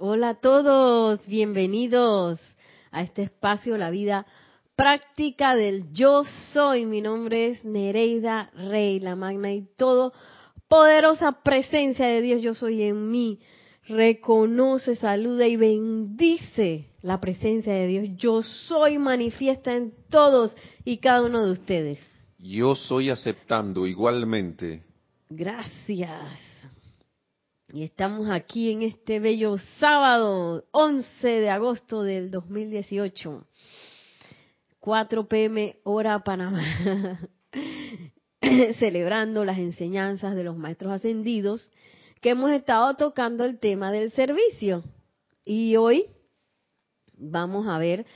Hola a todos, bienvenidos a este espacio, la vida práctica del yo soy. Mi nombre es Nereida Rey, la magna y todo poderosa presencia de Dios yo soy en mí. Reconoce, saluda y bendice la presencia de Dios. Yo soy manifiesta en todos y cada uno de ustedes. Yo soy aceptando igualmente. Gracias. Y estamos aquí en este bello sábado, 11 de agosto del 2018, 4 pm hora Panamá, celebrando las enseñanzas de los maestros ascendidos, que hemos estado tocando el tema del servicio. Y hoy vamos a ver,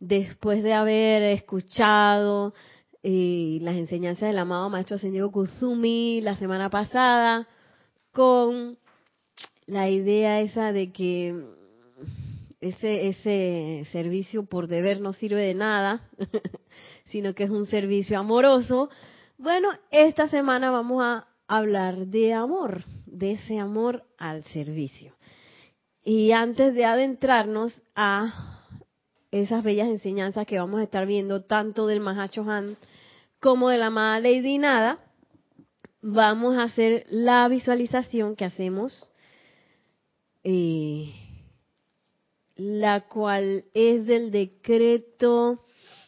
después de haber escuchado eh, las enseñanzas del amado maestro ascendido Kuzumi la semana pasada, con la idea esa de que ese, ese servicio por deber no sirve de nada, sino que es un servicio amoroso. Bueno, esta semana vamos a hablar de amor, de ese amor al servicio. Y antes de adentrarnos a esas bellas enseñanzas que vamos a estar viendo, tanto del Mahacho Han como de la amada Lady Nada, vamos a hacer la visualización que hacemos eh, la cual es del decreto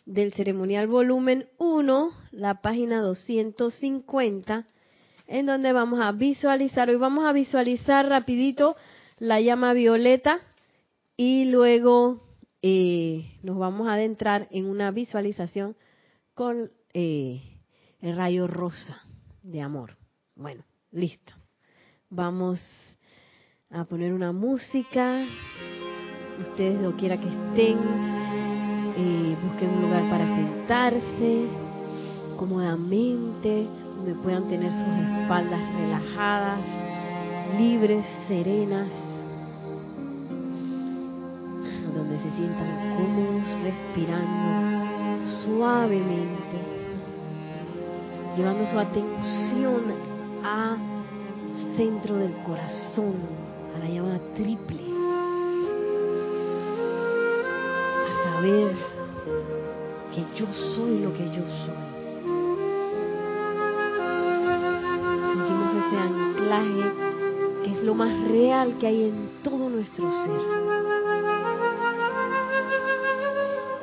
del ceremonial volumen 1, la página 250, en donde vamos a visualizar, hoy vamos a visualizar rapidito la llama violeta y luego eh, nos vamos a adentrar en una visualización con eh, el rayo rosa de amor. Bueno, listo. Vamos a poner una música. Ustedes lo quiera que estén, eh, busquen un lugar para sentarse cómodamente, donde puedan tener sus espaldas relajadas, libres, serenas, donde se sientan cómodos, respirando suavemente, llevando su atención a centro del corazón, a la llama triple, a saber que yo soy lo que yo soy. Sentimos ese anclaje que es lo más real que hay en todo nuestro ser.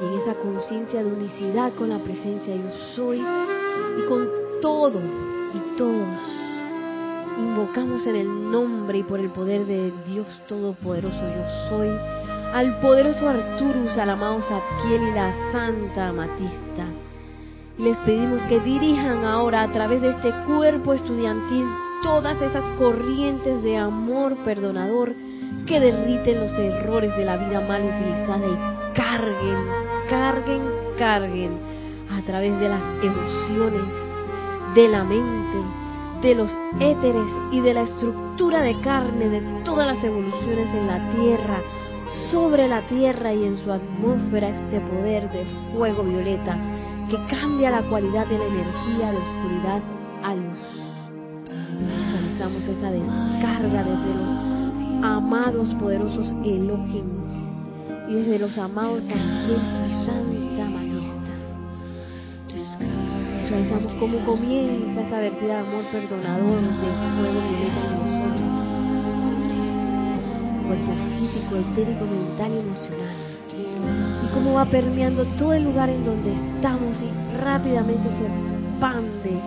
Y en esa conciencia de unicidad con la presencia yo soy y con todo y todos en el nombre y por el poder de Dios Todopoderoso yo soy, al poderoso Arturus, al amado Satkiel y la Santa Amatista. Les pedimos que dirijan ahora a través de este cuerpo estudiantil todas esas corrientes de amor perdonador que derriten los errores de la vida mal utilizada y carguen, carguen, carguen a través de las emociones, de la mente, de los éteres y de la estructura de carne de todas las evoluciones en la Tierra, sobre la Tierra y en su atmósfera este poder de fuego violeta que cambia la cualidad de la energía de oscuridad a luz. Visualizamos esa descarga desde los amados poderosos Elohim y desde los amados ángeles visualizamos cómo comienza esa vertida de amor perdonador del fuego violeta en nosotros. Cuerpo físico, etérico, mental y emocional. Y cómo va permeando todo el lugar en donde estamos y rápidamente se expande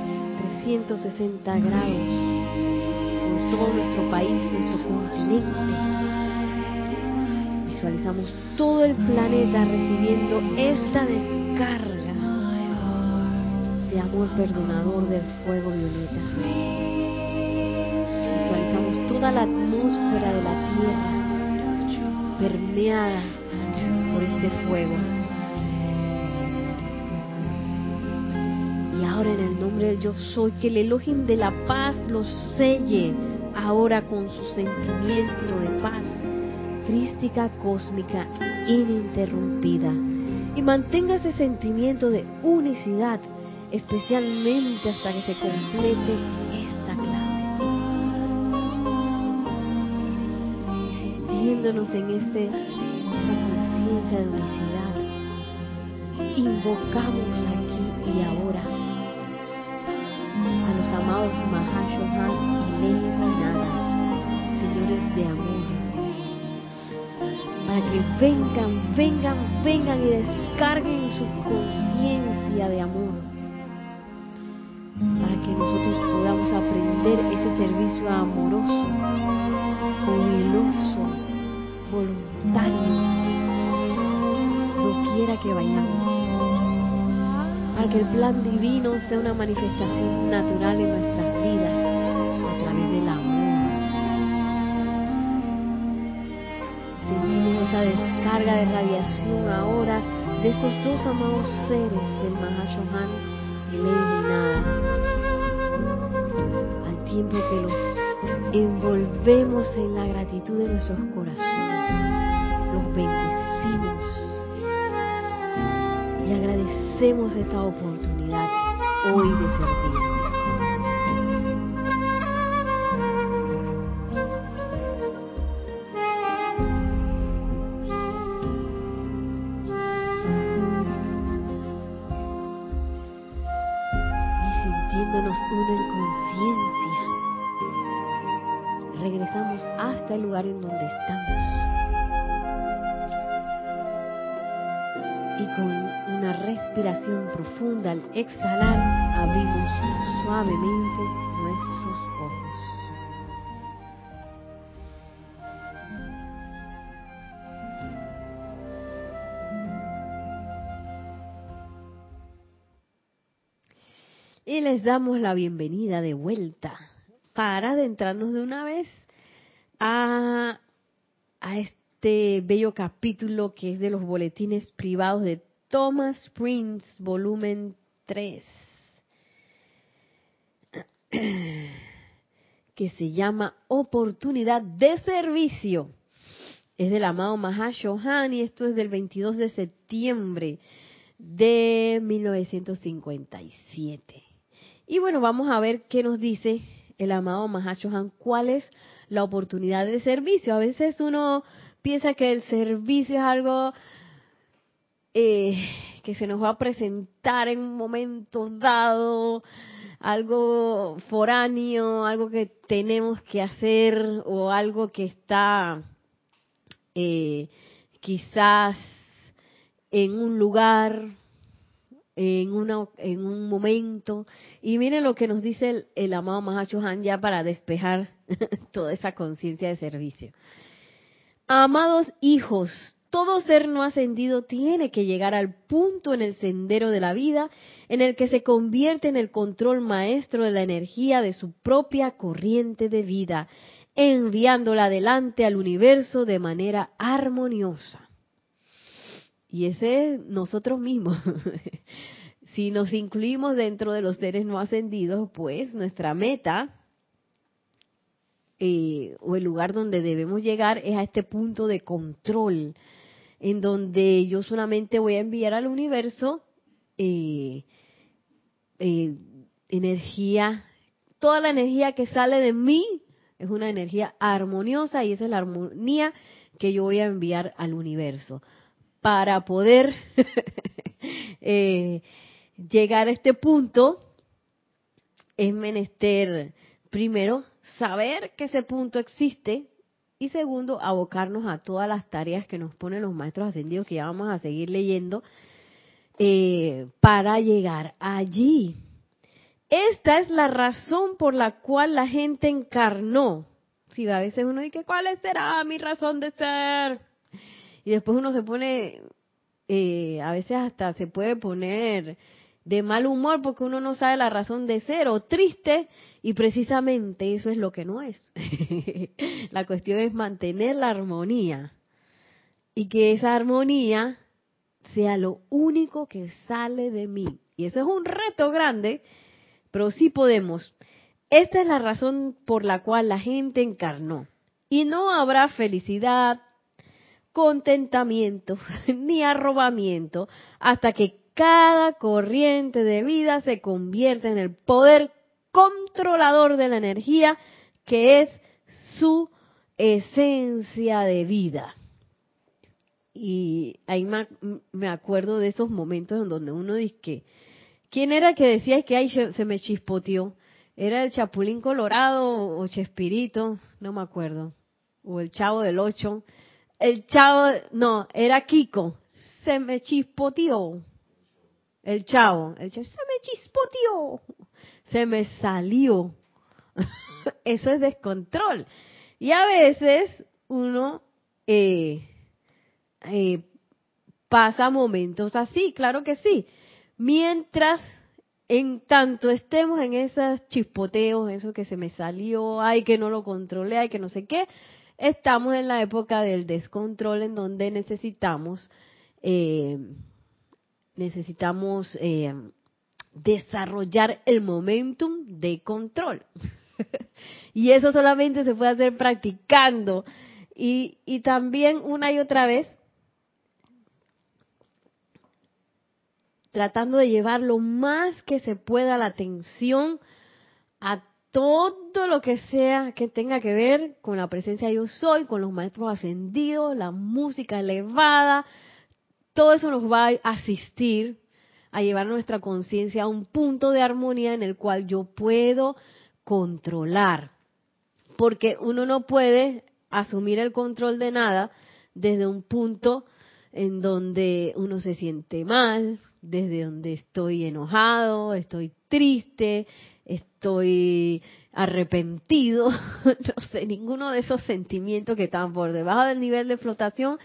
360 grados en todo nuestro país, nuestro continente. Visualizamos todo el planeta recibiendo esta descarga de amor perdonador del fuego violeta. Visualizamos toda la atmósfera de la Tierra permeada por este fuego. Y ahora en el nombre del yo soy, que el Elohim de la paz los selle ahora con su sentimiento de paz crística, cósmica, ininterrumpida. Y mantenga ese sentimiento de unicidad especialmente hasta que se complete esta clase. sintiéndonos en ese, esa conciencia de unicidad, invocamos aquí y ahora a los amados Mahashohan y Nada, señores de amor, para que vengan, vengan, vengan y descarguen su conciencia de amor, que nosotros podamos aprender ese servicio amoroso, jubiloso, voluntario, quiera que vayamos, para que el plan divino sea una manifestación natural en nuestras vidas a través del amor. Sentimos esa descarga de radiación ahora de estos dos amados seres, el Mahashohan Nada, al tiempo que los envolvemos en la gratitud de nuestros corazones, los bendecimos y agradecemos esta oportunidad hoy de servir. Damos la bienvenida de vuelta para adentrarnos de una vez a, este bello capítulo que es de los boletines privados de Thomas Prince, volumen 3, que se llama Oportunidad de Servicio. Es del amado Mahashohan y esto es del 22 de septiembre de 1957. Y bueno, vamos a ver qué nos dice el amado Mahashohan, cuál es la oportunidad de servicio. A veces uno piensa que el servicio es algo eh, que se nos va a presentar en un momento dado, algo foráneo, algo que tenemos que hacer o algo que está eh, quizás en un lugar, en, una, en un momento. Y miren lo que nos dice el, el amado Mahacho Han ya para despejar toda esa conciencia de servicio. Amados hijos, todo ser no ascendido tiene que llegar al punto en el sendero de la vida en el que se convierte en el control maestro de la energía de su propia corriente de vida, enviándola adelante al universo de manera armoniosa. Y ese es nosotros mismos. si nos incluimos dentro de los seres no ascendidos, pues nuestra meta eh, o el lugar donde debemos llegar es a este punto de control, en donde yo solamente voy a enviar al universo eh, eh, energía, toda la energía que sale de mí es una energía armoniosa y esa es la armonía que yo voy a enviar al universo para poder eh, llegar a este punto es menester primero saber que ese punto existe y segundo abocarnos a todas las tareas que nos ponen los maestros ascendidos que ya vamos a seguir leyendo eh, para llegar allí. Esta es la razón por la cual la gente encarnó. Si a veces uno dice, ¿cuál será mi razón de ser? Y después uno se pone, eh, a veces hasta se puede poner de mal humor porque uno no sabe la razón de ser o triste y precisamente eso es lo que no es. la cuestión es mantener la armonía y que esa armonía sea lo único que sale de mí. Y eso es un reto grande, pero sí podemos. Esta es la razón por la cual la gente encarnó. Y no habrá felicidad, contentamiento ni arrobamiento hasta que cada corriente de vida se convierta en el poder controlador de la energía que es su esencia de vida. Y ahí me acuerdo de esos momentos en donde uno dice que, ¿quién era que decía que ahí se me chispoteó? ¿Era el Chapulín Colorado o Chespirito? No me acuerdo. O el Chavo del Ocho. El Chavo, no, era Kiko. Se me chispoteó. El Chavo. El chavo, se me chispoteó. Se me salió. Eso es descontrol. Y a veces uno eh, eh, pasa momentos así, claro que sí. Mientras en tanto estemos en esos chispoteos, eso que se me salió, ay que no lo controlé, ay que no sé qué, estamos en la época del descontrol en donde necesitamos eh, necesitamos eh, desarrollar el momentum de control. y eso solamente se puede hacer practicando. Y, y también una y otra vez tratando de llevar lo más que se pueda la atención a todo lo que sea que tenga que ver con la presencia de yo soy, con los maestros ascendidos, la música elevada, todo eso nos va a asistir a llevar nuestra conciencia a un punto de armonía en el cual yo puedo controlar. Porque uno no puede asumir el control de nada desde un punto en donde uno se siente mal, desde donde estoy enojado, estoy triste, estoy arrepentido, no sé, ninguno de esos sentimientos que están por debajo del nivel de flotación,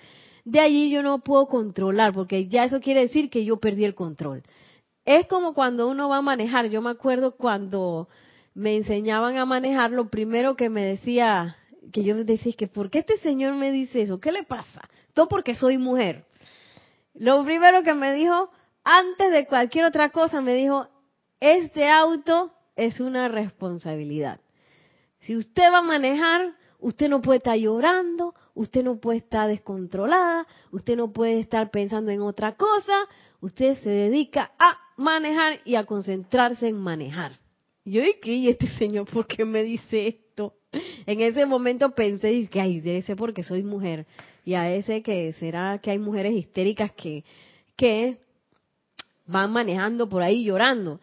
de allí yo no puedo controlar, porque ya eso quiere decir que yo perdí el control. Es como cuando uno va a manejar, yo me acuerdo cuando me enseñaban a manejar, lo primero que me decía, que yo decía, que ¿por qué este señor me dice eso? ¿Qué le pasa? Todo porque soy mujer. Lo primero que me dijo, antes de cualquier otra cosa me dijo, este auto es una responsabilidad. Si usted va a manejar, usted no puede estar llorando, usted no puede estar descontrolada, usted no puede estar pensando en otra cosa, usted se dedica a manejar y a concentrarse en manejar. Yo dije, ¿y este señor por qué me dice esto? En ese momento pensé que, ay, debe ser porque soy mujer. Y a ese que será que hay mujeres histéricas que, que van manejando por ahí llorando.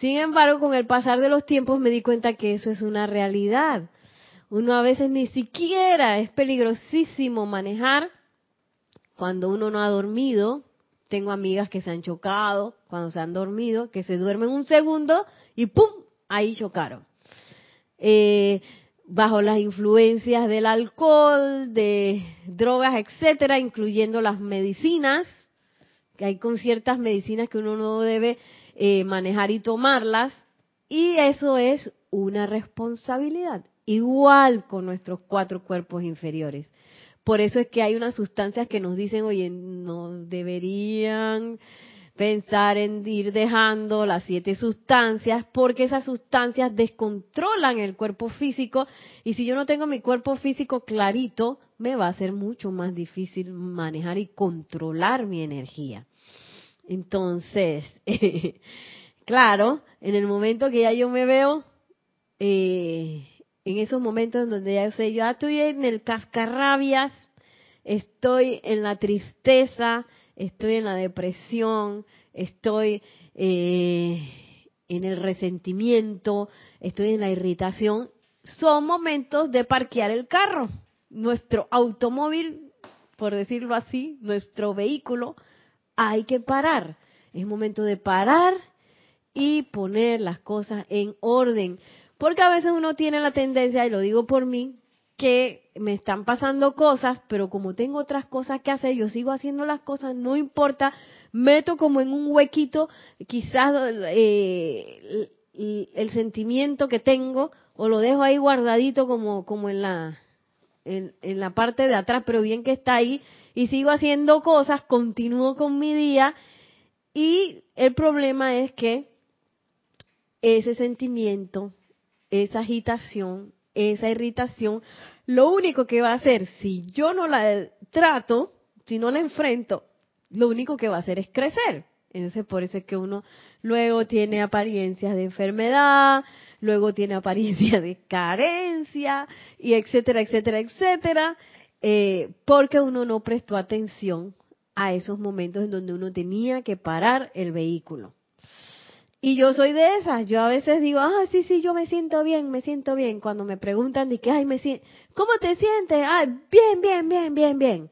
Sin embargo, con el pasar de los tiempos me di cuenta que eso es una realidad. Uno a veces ni siquiera es peligrosísimo manejar cuando uno no ha dormido. Tengo amigas que se han chocado cuando se han dormido, que se duermen un segundo y ¡pum! Ahí chocaron. Eh, bajo las influencias del alcohol, de drogas, etcétera, incluyendo las medicinas, hay con ciertas medicinas que uno no debe eh, manejar y tomarlas, y eso es una responsabilidad, igual con nuestros cuatro cuerpos inferiores. Por eso es que hay unas sustancias que nos dicen, oye, no deberían pensar en ir dejando las siete sustancias, porque esas sustancias descontrolan el cuerpo físico y si yo no tengo mi cuerpo físico clarito, me va a ser mucho más difícil manejar y controlar mi energía. Entonces, claro, en el momento que ya yo me veo, eh, en esos momentos en donde ya yo sé, yo estoy en el cascarrabias, estoy en la tristeza, estoy en la depresión, estoy eh, en el resentimiento, estoy en la irritación, son momentos de parquear el carro. Nuestro automóvil, por decirlo así, nuestro vehículo, hay que parar. Es momento de parar y poner las cosas en orden. Porque a veces uno tiene la tendencia, y lo digo por mí, que me están pasando cosas, pero como tengo otras cosas que hacer, yo sigo haciendo las cosas, no importa, meto como en un huequito quizás eh, el, sentimiento que tengo o lo dejo ahí guardadito como, como en la en, la parte de atrás, pero bien que está ahí, y sigo haciendo cosas, continúo con mi día, y el problema es que ese sentimiento, esa agitación, esa irritación, lo único que va a hacer, si yo no la trato, si no la enfrento, lo único que va a hacer es crecer. Entonces, por eso es que uno luego tiene apariencias de enfermedad, luego tiene apariencias de carencia, y etcétera, etcétera, etcétera, eh, porque uno no prestó atención a esos momentos en donde uno tenía que parar el vehículo. Y yo soy de esas, yo a veces digo, ah, sí, sí, yo me siento bien, me siento bien. Cuando me preguntan de que, ay, me siento, ¿cómo te sientes? Ay, bien, bien, bien, bien, bien.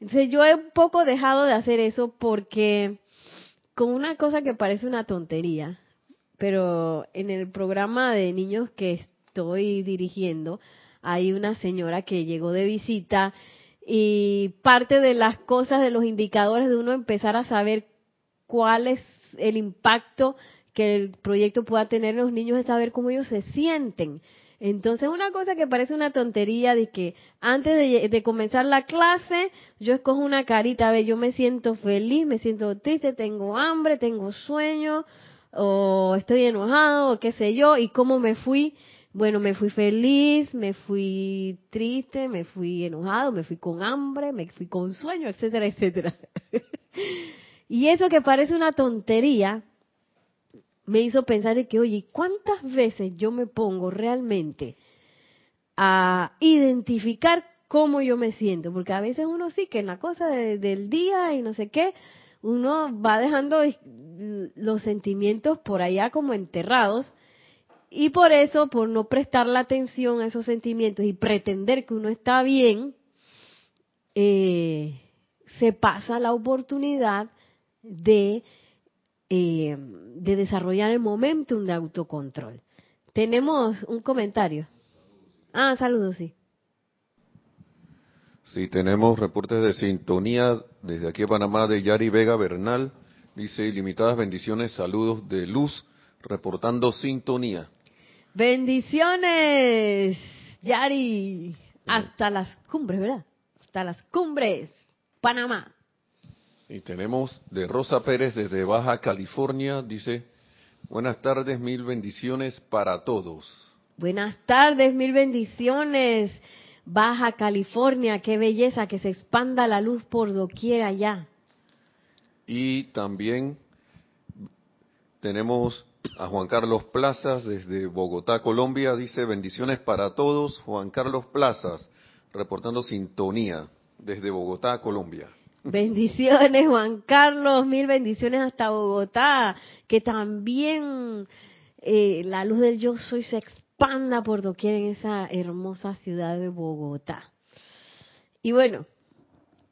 Entonces yo he un poco dejado de hacer eso porque con una cosa que parece una tontería, pero en el programa de niños que estoy dirigiendo, hay una señora que llegó de visita y parte de las cosas, de los indicadores de uno empezar a saber cuál es el impacto que el proyecto pueda tener en los niños es saber cómo ellos se sienten. Entonces, una cosa que parece una tontería de que antes de, comenzar la clase, yo escojo una carita, a ver, yo me siento feliz, me siento triste, tengo hambre, tengo sueño, o estoy enojado, o qué sé yo, y cómo me fui. Bueno, me fui feliz, me fui triste, me fui enojado, me fui con hambre, me fui con sueño, etcétera, etcétera. y eso que parece una tontería, me hizo pensar de que, oye, ¿cuántas veces yo me pongo realmente a identificar cómo yo me siento? Porque a veces uno sí que en la cosa del día y no sé qué, uno va dejando los sentimientos por allá como enterrados y por eso, por no prestar la atención a esos sentimientos y pretender que uno está bien, eh, se pasa la oportunidad de eh, de desarrollar el momentum de autocontrol. Tenemos un comentario. Ah, saludos, sí. Sí, tenemos reportes de sintonía desde aquí a Panamá de Yari Vega Bernal. Dice, ilimitadas bendiciones, saludos de luz, reportando sintonía. Bendiciones, Yari. Hasta las cumbres, ¿verdad? Hasta las cumbres, Panamá. Y tenemos de Rosa Pérez desde Baja California, dice, buenas tardes, mil bendiciones para todos. Buenas tardes, mil bendiciones. Baja California, qué belleza, que se expanda la luz por doquier allá. Y también tenemos a Juan Carlos Plazas desde Bogotá, Colombia, dice bendiciones para todos. Juan Carlos Plazas, reportando sintonía desde Bogotá, Colombia. Bendiciones, Juan Carlos, mil bendiciones hasta Bogotá, que también eh, la luz del yo soy se expanda por doquier en esa hermosa ciudad de Bogotá. Y bueno,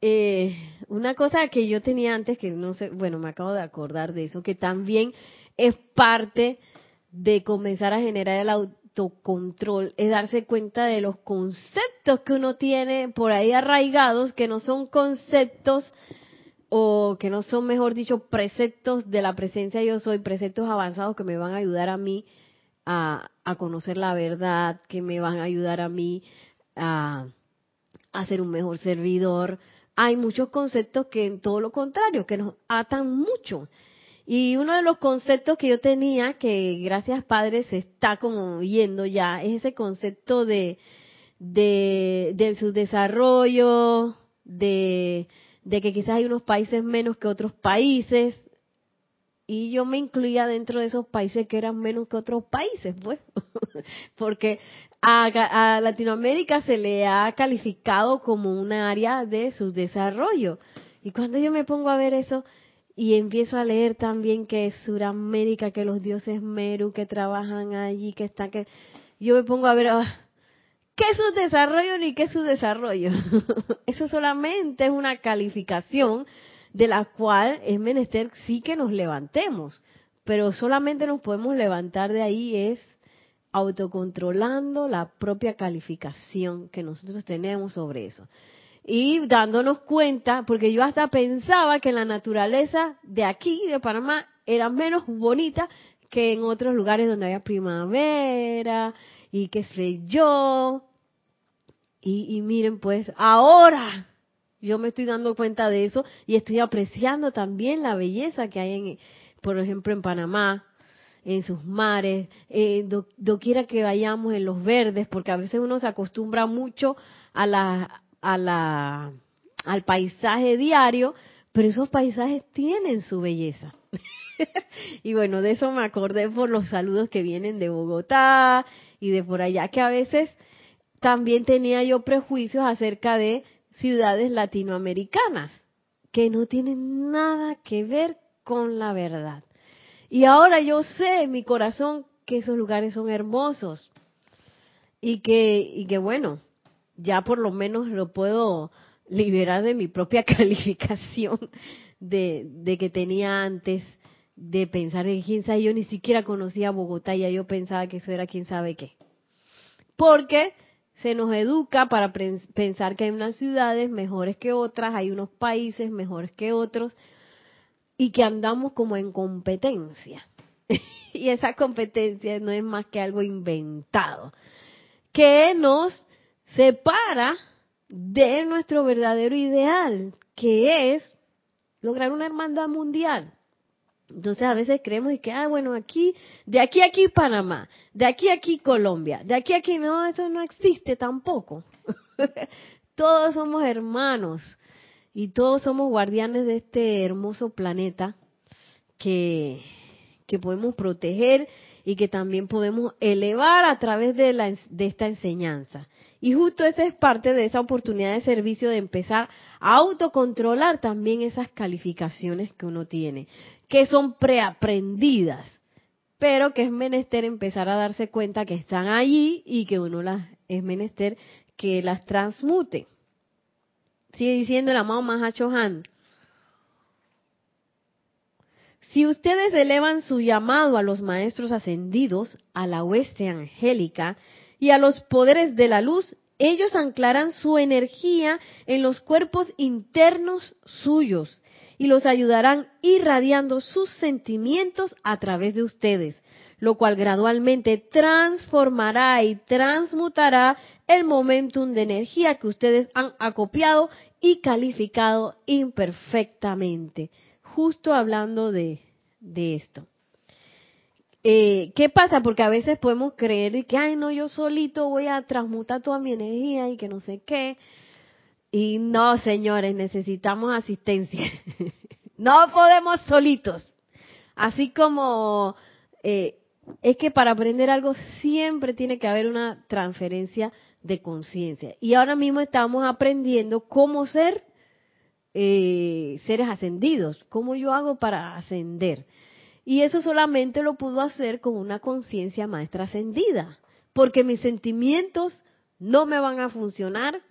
eh, una cosa que yo tenía antes, que no sé, bueno, me acabo de acordar de eso, que también es parte de comenzar a generar el autocontrol, es darse cuenta de los conceptos que uno tiene por ahí arraigados, que no son conceptos o que no son, mejor dicho, preceptos de la presencia yo soy, preceptos avanzados que me van a ayudar a mí a, conocer la verdad, que me van a ayudar a mí a, a ser un mejor servidor. Hay muchos conceptos que en todo lo contrario, que nos atan mucho. Y uno de los conceptos que yo tenía, que gracias Padre se está como yendo ya, es ese concepto de, de, de su desarrollo, de, que quizás hay unos países menos que otros países, y yo me incluía dentro de esos países que eran menos que otros países, pues, porque a, a, Latinoamérica se le ha calificado como un área de su desarrollo. Y cuando yo me pongo a ver eso, y empiezo a leer también que Suramérica, que los dioses Meru que trabajan allí, que están que yo me pongo a ver ah, qué es su desarrollo ni qué es su desarrollo. Eso solamente es una calificación de la cual es menester sí que nos levantemos, pero solamente nos podemos levantar de ahí es autocontrolando la propia calificación que nosotros tenemos sobre eso y dándonos cuenta, porque yo hasta pensaba que la naturaleza de aquí, de Panamá, era menos bonita que en otros lugares donde había primavera y qué sé yo. Y, y miren, pues ahora yo me estoy dando cuenta de eso y estoy apreciando también la belleza que hay, en, por ejemplo, en Panamá, en sus mares, eh, doquiera que vayamos en los verdes, porque a veces uno se acostumbra mucho a la, a la, al paisaje diario, pero esos paisajes tienen su belleza. y bueno, de eso me acordé por los saludos que vienen de Bogotá y de por allá, que a veces también tenía yo prejuicios acerca de ciudades latinoamericanas, que no tienen nada que ver con la verdad. Y ahora yo sé en mi corazón que esos lugares son hermosos y que, y que bueno, ya por lo menos lo puedo liberar de mi propia calificación de, que tenía antes de pensar en quién sabe, yo ni siquiera conocía Bogotá, ya yo pensaba que eso era quién sabe qué. Porque se nos educa para pensar que hay unas ciudades mejores que otras, hay unos países mejores que otros, y que andamos como en competencia. y esa competencia no es más que algo inventado, que nos separa de nuestro verdadero ideal, que es lograr una hermandad mundial. Entonces a veces creemos que, ah, bueno, aquí, de aquí a aquí Panamá, de aquí a aquí Colombia, de aquí a aquí no, eso no existe tampoco. todos somos hermanos y todos somos guardianes de este hermoso planeta que, que podemos proteger y que también podemos elevar a través de, la, de esta enseñanza. Y justo esa es parte de esa oportunidad de servicio de empezar a autocontrolar también esas calificaciones que uno tiene que son preaprendidas, pero que es menester empezar a darse cuenta que están allí y que uno las es menester que las transmute. Sigue diciendo el amado Mahacho Han. Si ustedes elevan su llamado a los maestros ascendidos, a la hueste angélica y a los poderes de la luz, ellos anclarán su energía en los cuerpos internos suyos y los ayudarán irradiando sus sentimientos a través de ustedes, lo cual gradualmente transformará y transmutará el momentum de energía que ustedes han acopiado y calificado imperfectamente. Justo hablando de, de esto. Eh, ¿Qué pasa? Porque a veces podemos creer que, ay, no, yo solito voy a transmutar toda mi energía y que no sé qué. Y no, señores, necesitamos asistencia. no podemos solitos. Así como eh, es que para aprender algo siempre tiene que haber una transferencia de conciencia. Y ahora mismo estamos aprendiendo cómo ser eh, seres ascendidos, cómo yo hago para ascender. Y eso solamente lo puedo hacer con una conciencia maestra ascendida, porque mis sentimientos no me van a funcionar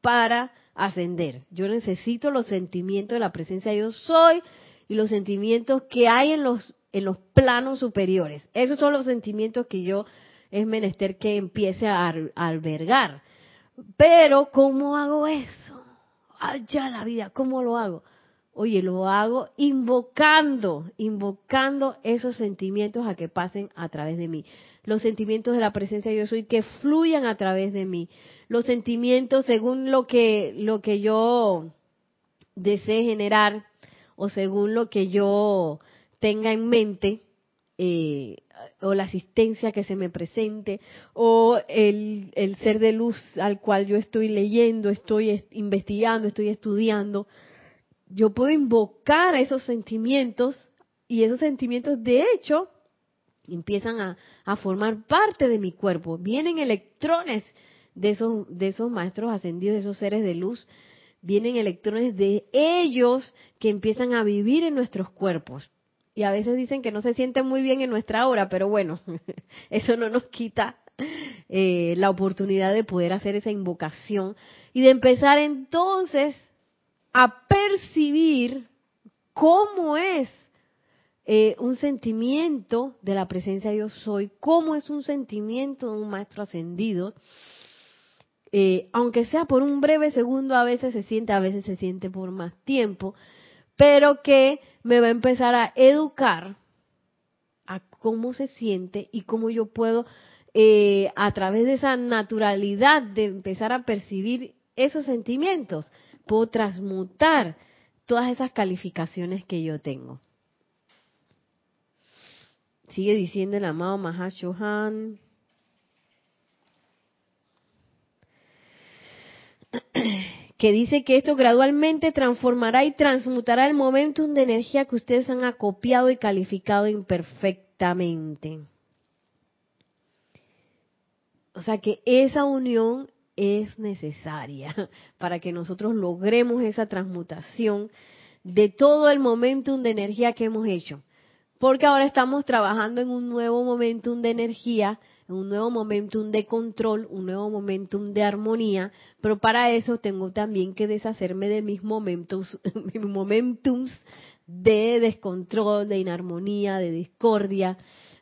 para ascender. Yo necesito los sentimientos de la presencia de yo soy y los sentimientos que hay en los en los planos superiores. Esos son los sentimientos que yo es menester que empiece a, albergar. Pero ¿cómo hago eso? Allá la vida, ¿cómo lo hago? Oye, lo hago invocando, invocando esos sentimientos a que pasen a través de mí los sentimientos de la presencia de yo soy que fluyan a través de mí. Los sentimientos según lo que, lo que yo desee generar o según lo que yo tenga en mente, eh, o la asistencia que se me presente, o el, el ser de luz al cual yo estoy leyendo, estoy investigando, estoy estudiando, yo puedo invocar esos sentimientos y esos sentimientos de hecho empiezan a, formar parte de mi cuerpo. Vienen electrones de esos, de esos maestros ascendidos, de esos seres de luz, vienen electrones de ellos que empiezan a vivir en nuestros cuerpos. Y a veces dicen que no se sienten muy bien en nuestra hora, pero bueno, eso no nos quita eh, la oportunidad de poder hacer esa invocación y de empezar entonces a percibir cómo es eh, un sentimiento de la presencia de yo soy, cómo es un sentimiento de un maestro ascendido, eh, aunque sea por un breve segundo, a veces se siente, a veces se siente por más tiempo, pero que me va a empezar a educar a cómo se siente y cómo yo puedo, eh, a través de esa naturalidad de empezar a percibir esos sentimientos, puedo transmutar todas esas calificaciones que yo tengo. Sigue diciendo el amado Mahashohan. que dice que esto gradualmente transformará y transmutará el momentum de energía que ustedes han acopiado y calificado imperfectamente. O sea que esa unión es necesaria para que nosotros logremos esa transmutación de todo el momentum de energía que hemos hecho. Porque ahora estamos trabajando en un nuevo momentum de energía, un nuevo momentum de control, un nuevo momentum de armonía, pero para eso tengo también que deshacerme de mis momentos, mis momentums de descontrol, de inarmonía, de discordia,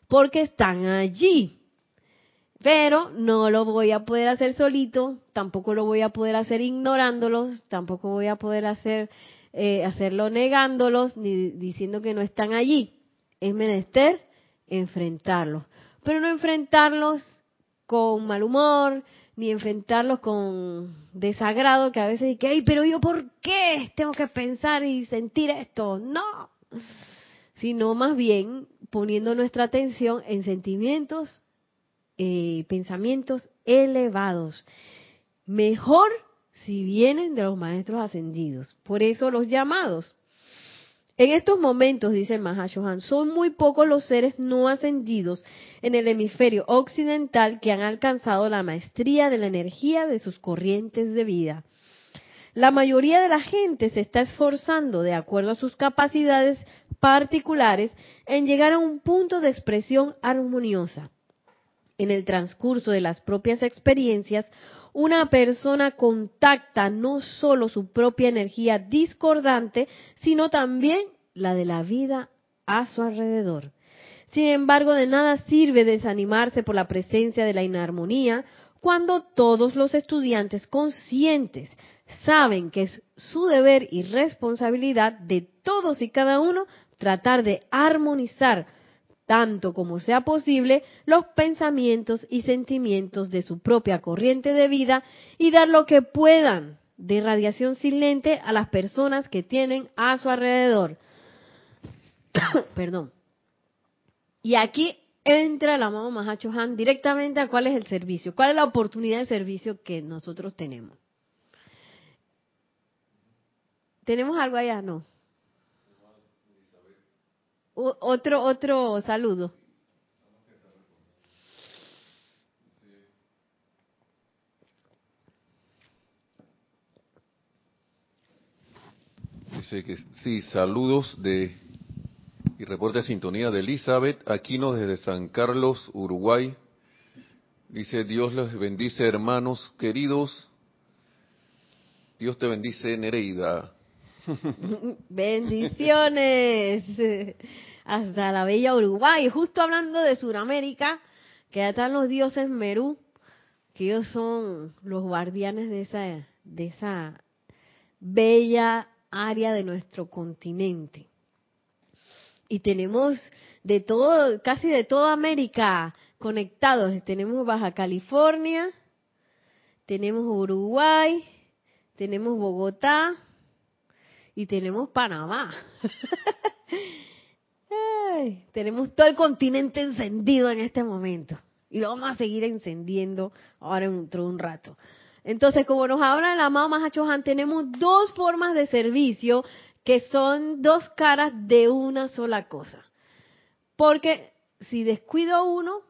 porque están allí. Pero no lo voy a poder hacer solito, tampoco lo voy a poder hacer ignorándolos, tampoco voy a poder hacer eh, hacerlo negándolos ni diciendo que no están allí. Es menester enfrentarlos. Pero no enfrentarlos con mal humor, ni enfrentarlos con desagrado, que a veces dice, ay, pero yo por qué tengo que pensar y sentir esto? No, sino más bien poniendo nuestra atención en sentimientos eh, pensamientos elevados. Mejor si vienen de los maestros ascendidos. Por eso los llamados. En estos momentos, dice el Mahashohan, son muy pocos los seres no ascendidos en el hemisferio occidental que han alcanzado la maestría de la energía de sus corrientes de vida. La mayoría de la gente se está esforzando, de acuerdo a sus capacidades particulares, en llegar a un punto de expresión armoniosa en el transcurso de las propias experiencias, una persona contacta no solo su propia energía discordante, sino también la de la vida a su alrededor. Sin embargo, de nada sirve desanimarse por la presencia de la inarmonía cuando todos los estudiantes conscientes saben que es su deber y responsabilidad de todos y cada uno tratar de armonizar tanto como sea posible, los pensamientos y sentimientos de su propia corriente de vida y dar lo que puedan de radiación silente a las personas que tienen a su alrededor. Perdón. Y aquí entra el amado Mahacho Han directamente a cuál es el servicio, cuál es la oportunidad de servicio que nosotros tenemos. ¿Tenemos algo allá? No otro, otro saludo. Dice que sí, saludos de y reporte de sintonía de Elizabeth Aquino desde San Carlos, Uruguay. Dice, Dios les bendice hermanos queridos. Dios te bendice Nereida. Bendiciones. Hasta la bella Uruguay. Justo hablando de Sudamérica, que están los dioses Merú, que ellos son los guardianes de esa, de esa bella área de nuestro continente. Y tenemos de todo, casi de toda América conectados. Tenemos Baja California, tenemos Uruguay, tenemos Bogotá, y tenemos Panamá. tenemos todo el continente encendido en este momento y lo vamos a seguir encendiendo ahora dentro de un rato. Entonces, como nos habla el amado Mahachohan, tenemos dos formas de servicio que son dos caras de una sola cosa. Porque si descuido uno,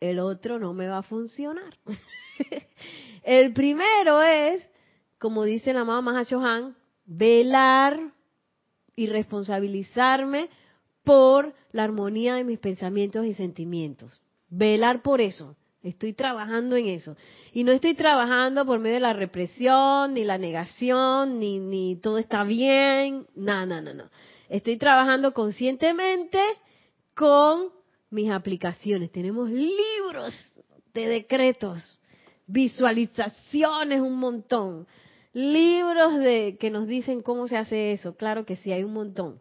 el otro no me va a funcionar. el primero es, como dice el amado Mahachohan, velar y responsabilizarme por la armonía de mis pensamientos y sentimientos. Velar por eso. Estoy trabajando en eso. Y no estoy trabajando por medio de la represión, ni la negación, ni, ni todo está bien. No, no, no, no. Estoy trabajando conscientemente con mis aplicaciones. Tenemos libros de decretos, visualizaciones un montón libros de que nos dicen cómo se hace eso. Claro que sí, hay un montón.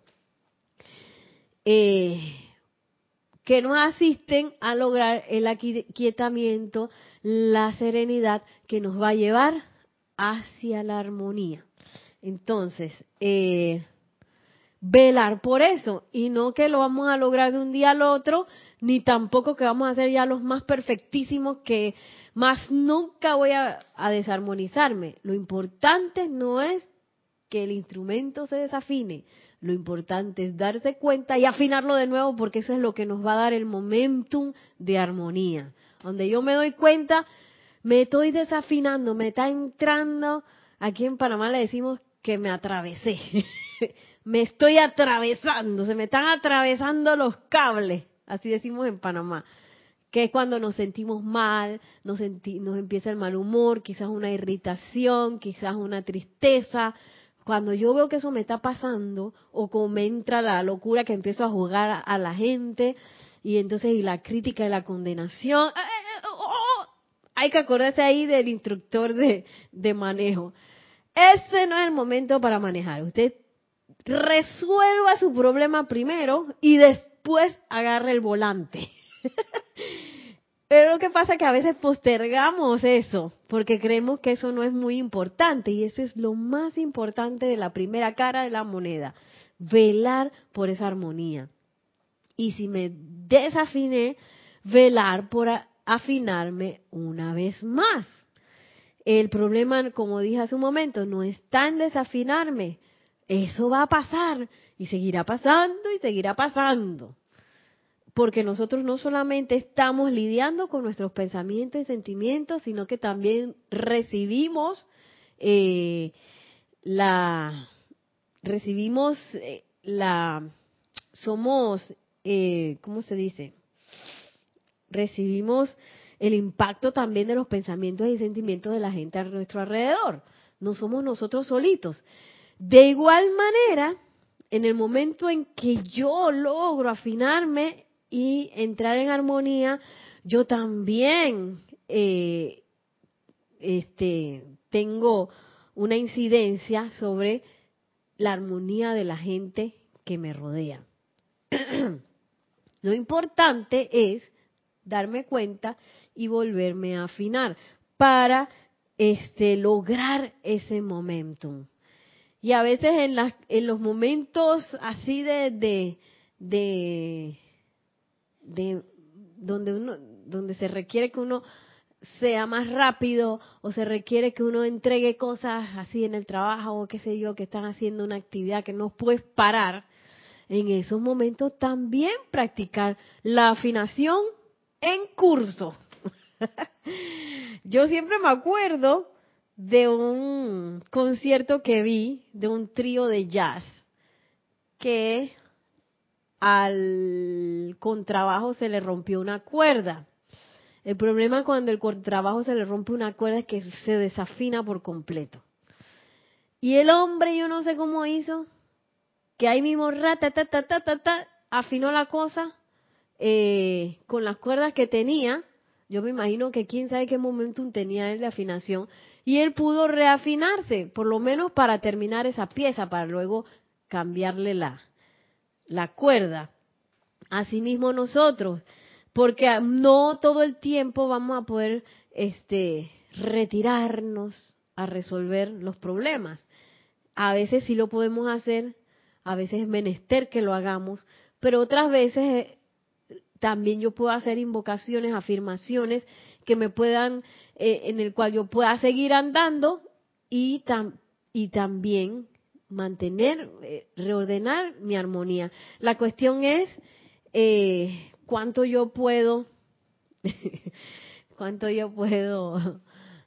Eh, que nos asisten a lograr el aquietamiento, la serenidad que nos va a llevar hacia la armonía. Entonces, eh, velar por eso y no que lo vamos a lograr de un día al otro, ni tampoco que vamos a ser ya los más perfectísimos que más nunca voy a, desarmonizarme. Lo importante no es que el instrumento se desafine, lo importante es darse cuenta y afinarlo de nuevo porque eso es lo que nos va a dar el momentum de armonía. Donde yo me doy cuenta, me estoy desafinando, me está entrando, aquí en Panamá le decimos que me atravesé. me estoy atravesando, se me están atravesando los cables, así decimos en Panamá, que es cuando nos sentimos mal, nos, nos empieza el mal humor, quizás una irritación, quizás una tristeza. Cuando yo veo que eso me está pasando, o como entra la locura que empiezo a jugar a, la gente, y entonces y la crítica y la condenación, ¡eh, eh, eh, oh, oh! hay que acordarse ahí del instructor de, de manejo. Ese no es el momento para manejar. Usted resuelva su problema primero y después agarre el volante. Pero lo que pasa es que a veces postergamos eso porque creemos que eso no es muy importante y eso es lo más importante de la primera cara de la moneda, velar por esa armonía. Y si me desafiné, velar por afinarme una vez más. El problema, como dije hace un momento, no está en desafinarme, eso va a pasar y seguirá pasando y seguirá pasando. Porque nosotros no solamente estamos lidiando con nuestros pensamientos y sentimientos, sino que también recibimos eh, la, recibimos eh, la, somos, eh, ¿cómo se dice? Recibimos el impacto también de los pensamientos y sentimientos de la gente a nuestro alrededor. No somos nosotros solitos. De igual manera, en el momento en que yo logro afinarme y entrar en armonía, yo también eh, este, tengo una incidencia sobre la armonía de la gente que me rodea. Lo importante es darme cuenta y volverme a afinar para este lograr ese momentum. Y a veces en, las, en los momentos así de, de, de, de donde uno, donde se requiere que uno sea más rápido o se requiere que uno entregue cosas así en el trabajo o qué sé yo, que están haciendo una actividad que no puedes parar, en esos momentos también practicar la afinación en curso. yo siempre me acuerdo de un concierto que vi de un trío de jazz que al contrabajo se le rompió una cuerda. El problema cuando el contrabajo se le rompe una cuerda es que se desafina por completo. Y el hombre, yo no sé cómo hizo, que ahí mismo rata, ta, ta, ta, ta, afinó la cosa eh, con las cuerdas que tenía. Yo me imagino que quién sabe qué momentum tenía él de afinación y él pudo reafinarse, por lo menos para terminar esa pieza, para luego cambiarle la, la cuerda. Asimismo nosotros, porque no todo el tiempo vamos a poder este, retirarnos a resolver los problemas. A veces sí lo podemos hacer, a veces es menester que lo hagamos, pero otras veces eh, también yo puedo hacer invocaciones, afirmaciones que me puedan, eh, en el cual yo pueda seguir andando y, y también mantener, eh, reordenar mi armonía. La cuestión es eh, cuánto yo puedo, cuánto yo puedo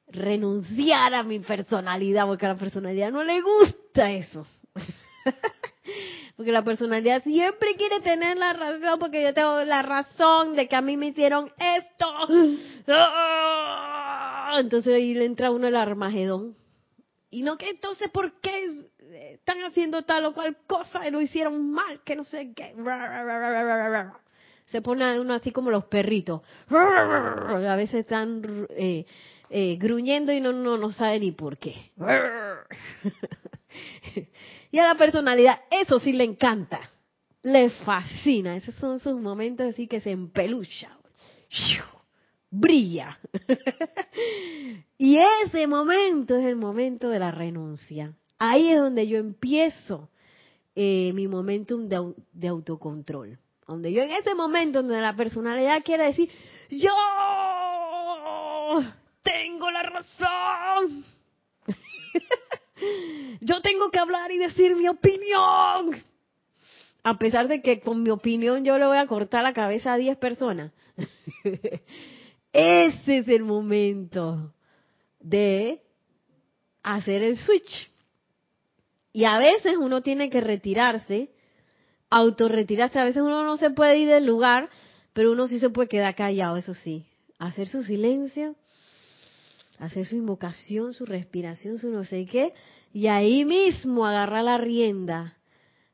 renunciar a mi personalidad, porque a la personalidad no le gusta eso. Porque la personalidad siempre quiere tener la razón, porque yo tengo la razón de que a mí me hicieron esto. Entonces ahí le entra uno el armagedón. Y no que entonces, ¿por qué están haciendo tal o cual cosa y lo hicieron mal? Que no sé qué. Se pone uno así como los perritos. A veces están eh, eh, gruñendo y no, no, no sabe ni por qué. Y a la personalidad, eso sí le encanta. Le fascina. Esos son sus momentos así que se empelucha. Brilla. y ese momento es el momento de la renuncia. Ahí es donde yo empiezo eh, mi momentum de, de autocontrol. Donde yo en ese momento donde la personalidad quiere decir, yo tengo la razón. yo tengo que hablar y decir mi opinión. A pesar de que con mi opinión yo le voy a cortar la cabeza a 10 personas. Ese es el momento de hacer el switch. Y a veces uno tiene que retirarse, autorretirarse. A veces uno no se puede ir del lugar, pero uno sí se puede quedar callado, eso sí. Hacer su silencio, hacer su invocación, su respiración, su no sé qué, y ahí mismo agarrar la rienda.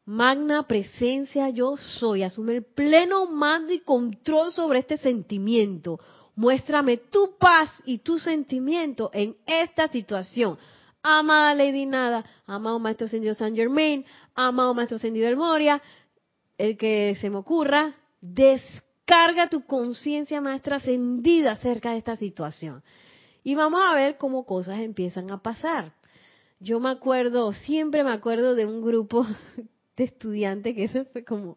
Magna presencia yo soy, asume el pleno mando y control sobre este sentimiento. Muéstrame tu paz y tu sentimiento en esta situación. Amada Lady Nada, amado Maestro Ascendido San Germain, amado Maestro Ascendido del Moria, el que se me ocurra, descarga tu conciencia más trascendida acerca de esta situación. Y vamos a ver cómo cosas empiezan a pasar. Yo me acuerdo, siempre me acuerdo de un grupo de estudiantes que eso fue como,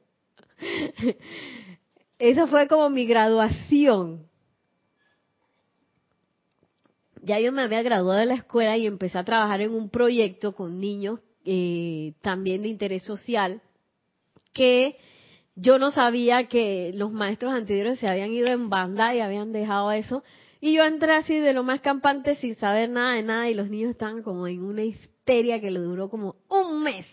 esa fue como mi graduación. Ya yo me había graduado de la escuela y empecé a trabajar en un proyecto con niños eh, también de interés social que yo no sabía que los maestros anteriores se habían ido en banda y habían dejado eso. Y yo entré así de lo más campante sin saber nada de nada y los niños estaban como en una histeria que le duró como un mes.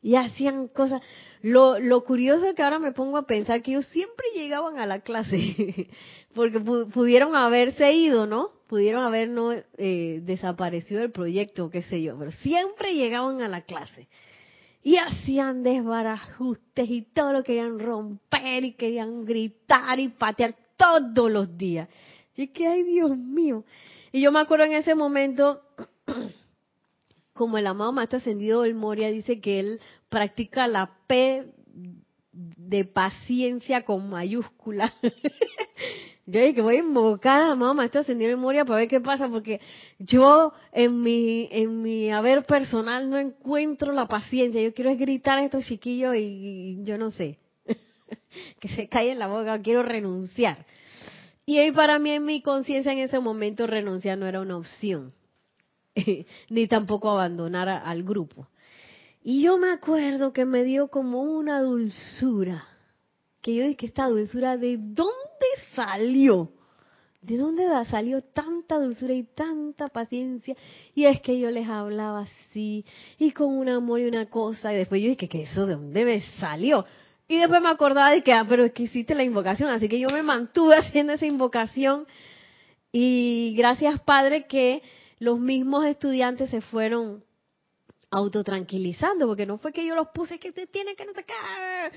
Y hacían cosas. Lo, lo curioso que ahora me pongo a pensar que ellos siempre llegaban a la clase, porque pudieron haberse ido, ¿no? Pudieron haber no, eh, desaparecido el proyecto, qué sé yo, pero siempre llegaban a la clase y hacían desbarajustes y todo lo querían romper y querían gritar y patear todos los días. Y que, ay Dios mío. Y yo me acuerdo en ese momento, como el amado Maestro Ascendido del Moria dice que él practica la P de paciencia con mayúscula. Yo dije que voy a invocar a amado maestro ascendido memoria para ver qué pasa, porque yo en mi, en mi haber personal no encuentro la paciencia. Yo quiero gritar a estos chiquillos y, yo no sé. que se en la boca, quiero renunciar. Y ahí para mí en mi conciencia en ese momento renunciar no era una opción. Ni tampoco abandonar al grupo. Y yo me acuerdo que me dio como una dulzura que yo dije, esta dulzura, ¿de dónde salió? ¿De dónde salió tanta dulzura y tanta paciencia? Y es que yo les hablaba así, y con un amor y una cosa, y después yo dije, ¿que eso de dónde me salió? Y después me acordaba de que, ah, pero es que hiciste la invocación, así que yo me mantuve haciendo esa invocación, y gracias Padre que los mismos estudiantes se fueron autotranquilizando, porque no fue que yo los puse que te tiene que no te caer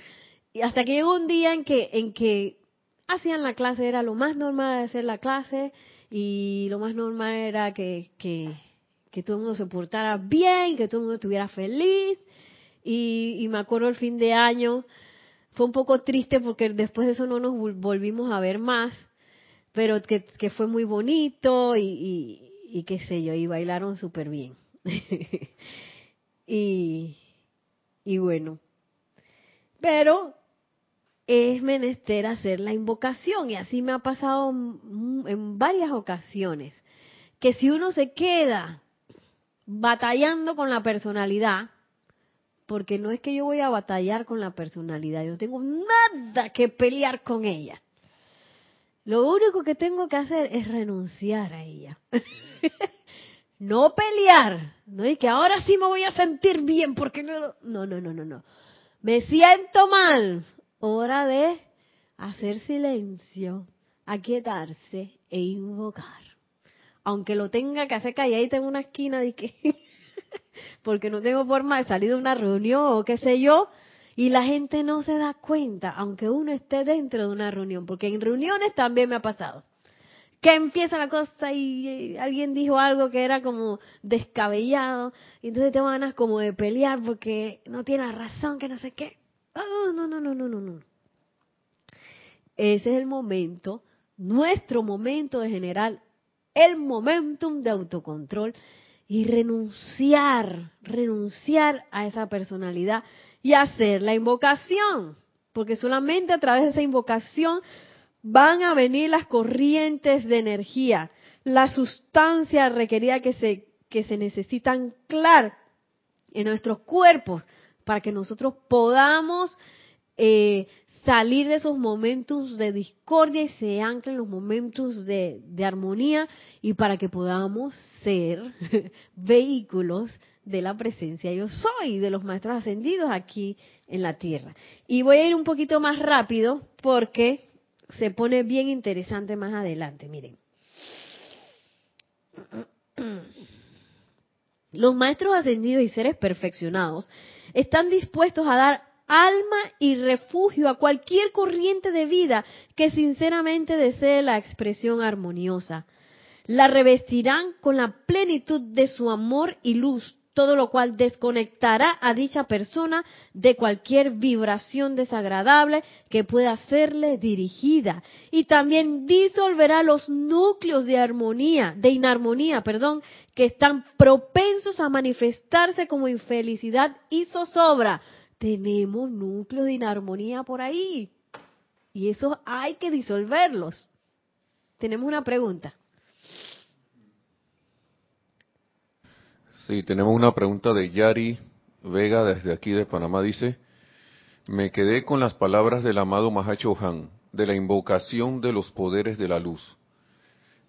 y hasta que llegó un día en que, en que hacían la clase, era lo más normal de hacer la clase y lo más normal era que, que, que todo el mundo se portara bien, que todo el mundo estuviera feliz. Y, me acuerdo el fin de año, fue un poco triste porque después de eso no nos volvimos a ver más, pero que, que fue muy bonito y qué sé yo, y bailaron súper bien. y, y bueno, pero es menester hacer la invocación y así me ha pasado en varias ocasiones que si uno se queda batallando con la personalidad, porque no es que yo voy a batallar con la personalidad, yo no tengo nada que pelear con ella. Lo único que tengo que hacer es renunciar a ella. no pelear, no es que ahora sí me voy a sentir bien porque no no no no no no. Me siento mal, hora de hacer silencio, aquietarse e invocar. Aunque lo tenga que hacer calladita en una esquina de que porque no tengo forma de salir de una reunión o qué sé yo, y la gente no se da cuenta, aunque uno esté dentro de una reunión, porque en reuniones también me ha pasado. Que empieza la cosa y alguien dijo algo que era como descabellado, y entonces tengo ganas como de pelear porque no tiene razón, que no sé qué. Oh, no, no, no, no, no, no. Ese es el momento, nuestro momento de generar el momentum de autocontrol y renunciar, renunciar a esa personalidad y hacer la invocación, porque solamente a través de esa invocación van a venir las corrientes de energía, la sustancia requerida que se, que se necesita anclar en nuestros cuerpos para que nosotros podamos eh, salir de esos momentos de discordia y se anclen los momentos de, armonía y para que podamos ser vehículos de la presencia yo soy, de los maestros ascendidos aquí en la tierra. Y voy a ir un poquito más rápido porque se pone bien interesante más adelante, miren. Los maestros ascendidos y seres perfeccionados están dispuestos a dar alma y refugio a cualquier corriente de vida que sinceramente desee la expresión armoniosa. La revestirán con la plenitud de su amor y luz, todo lo cual desconectará a dicha persona de cualquier vibración desagradable que pueda serle dirigida y también disolverá los núcleos de armonía, de inarmonía, perdón, que están propensos a manifestarse como infelicidad y zozobra, tenemos núcleos de inarmonía por ahí. Y eso hay que disolverlos. Tenemos una pregunta. Sí, tenemos una pregunta de Yari Vega desde aquí de Panamá. Dice, me quedé con las palabras del amado Mahacho Han, de la invocación de los poderes de la luz.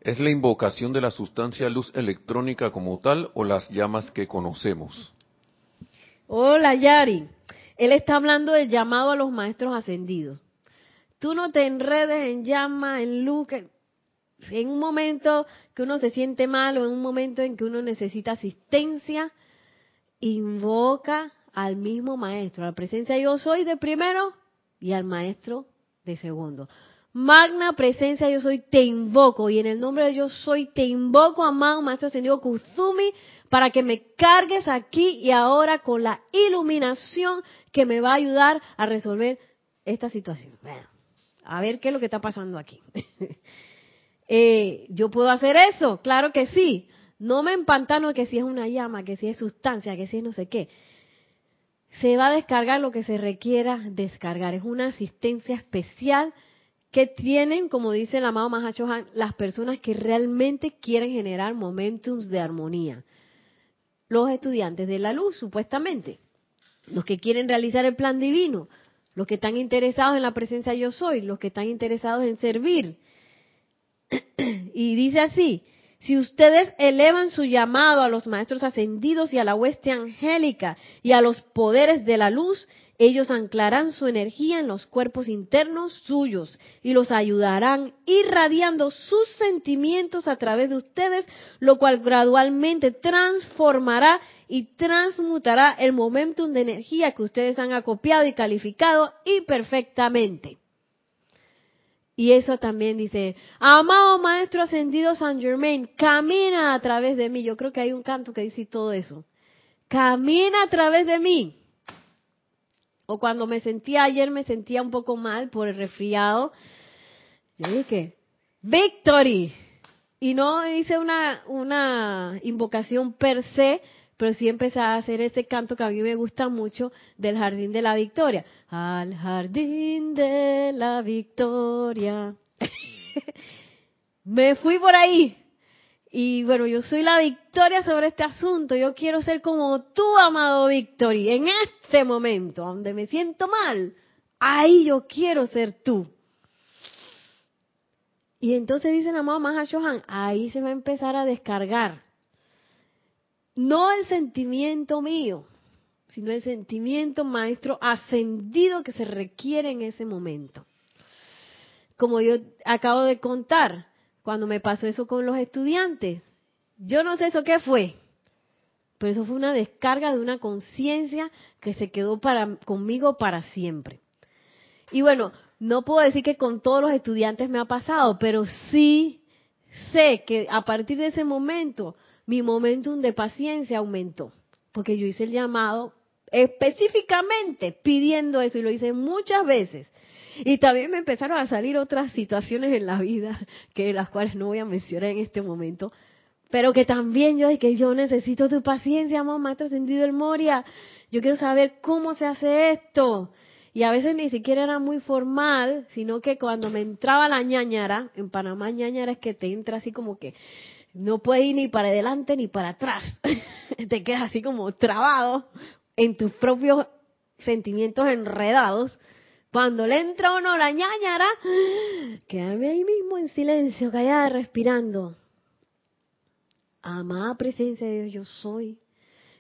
¿Es la invocación de la sustancia luz electrónica como tal o las llamas que conocemos? Hola Yari. Él está hablando del llamado a los maestros ascendidos. Tú no te enredes en llama, en luz, en un momento que uno se siente mal o en un momento en que uno necesita asistencia, invoca al mismo maestro, a la presencia yo soy de primero y al maestro de segundo. Magna presencia yo soy, te invoco y en el nombre de yo soy, te invoco, amado maestro ascendido Kuzumi, para que me cargues aquí y ahora con la iluminación que me va a ayudar a resolver esta situación. a ver qué es lo que está pasando aquí. Eh, ¿Yo puedo hacer eso? Claro que sí. No me empantano que si es una llama, que si es sustancia, que si es no sé qué. Se va a descargar lo que se requiera descargar. Es una asistencia especial que tienen, como dice el amado Mahacho las personas que realmente quieren generar momentums de armonía los estudiantes de la luz, supuestamente, los que quieren realizar el plan divino, los que están interesados en la presencia yo soy, los que están interesados en servir. y dice así, si ustedes elevan su llamado a los maestros ascendidos y a la hueste angélica y a los poderes de la luz, ellos anclarán su energía en los cuerpos internos suyos y los ayudarán irradiando sus sentimientos a través de ustedes, lo cual gradualmente transformará y transmutará el momentum de energía que ustedes han acopiado y calificado y perfectamente. Y eso también dice, amado Maestro Ascendido San Germain, camina a través de mí. Yo creo que hay un canto que dice todo eso. Camina a través de mí o cuando me sentía ayer, me sentía un poco mal por el resfriado. Yo dije, victory. Y no hice una, una invocación per se, pero sí empecé a hacer ese canto que a mí me gusta mucho del Jardín de la Victoria. Al Jardín de la Victoria. me fui por ahí. Y bueno, yo soy la victoria sobre este asunto. Yo quiero ser como tú, amado Victory, en este momento, donde me siento mal. Ahí yo quiero ser tú. Y entonces dice la amado Mahashohan, ahí se va a empezar a descargar. No el sentimiento mío, sino el sentimiento maestro ascendido que se requiere en ese momento. Como yo acabo de contar, cuando me pasó eso con los estudiantes. Yo no sé eso qué fue, pero eso fue una descarga de una conciencia que se quedó para, conmigo para siempre. Y bueno, no puedo decir que con todos los estudiantes me ha pasado, pero sí sé que a partir de ese momento mi momentum de paciencia aumentó, porque yo hice el llamado específicamente pidiendo eso y lo hice muchas veces. Y también me empezaron a salir otras situaciones en la vida, que las cuales no voy a mencionar en este momento, pero que también yo que yo necesito tu paciencia, amado maestro sentido el Moria. Yo quiero saber cómo se hace esto. Y a veces ni siquiera era muy formal, sino que cuando me entraba la ñañara, en Panamá ñañara es que te entra así como que no puedes ir ni para adelante ni para atrás. te quedas así como trabado en tus propios sentimientos enredados. Cuando le entra uno la ñañara, quédame ahí mismo en silencio, callada, respirando. Amada presencia de Dios, yo soy.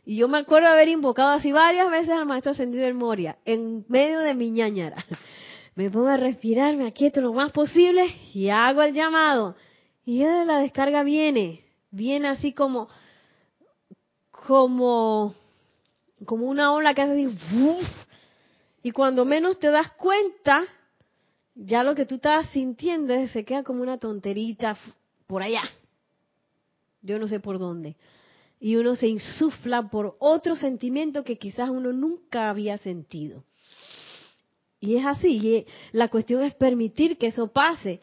Y yo me acuerdo haber invocado así varias veces al maestro ascendido del Moria, en medio de mi ñañara. Me pongo a respirar, me aquieto lo más posible y hago el llamado. Y la descarga viene, viene así como, como, como una ola que hace y cuando menos te das cuenta, ya lo que tú estabas sintiendo se queda como una tonterita por allá. Yo no sé por dónde y uno se insufla por otro sentimiento que quizás uno nunca había sentido. Y es así, la cuestión es permitir que eso pase,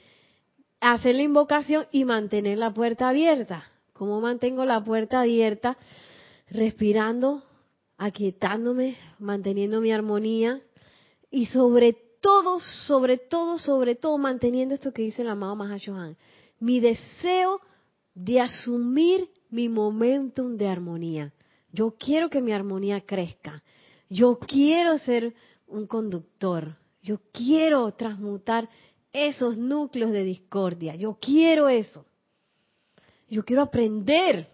hacer la invocación y mantener la puerta abierta. ¿Cómo mantengo la puerta abierta? Respirando, aquietándome, manteniendo mi armonía y sobre todo, sobre todo, sobre todo manteniendo esto que dice el amado Mahashohan, mi deseo de asumir mi momentum de armonía. Yo quiero que mi armonía crezca. Yo quiero ser un conductor. Yo quiero transmutar esos núcleos de discordia. Yo quiero eso. Yo quiero aprender.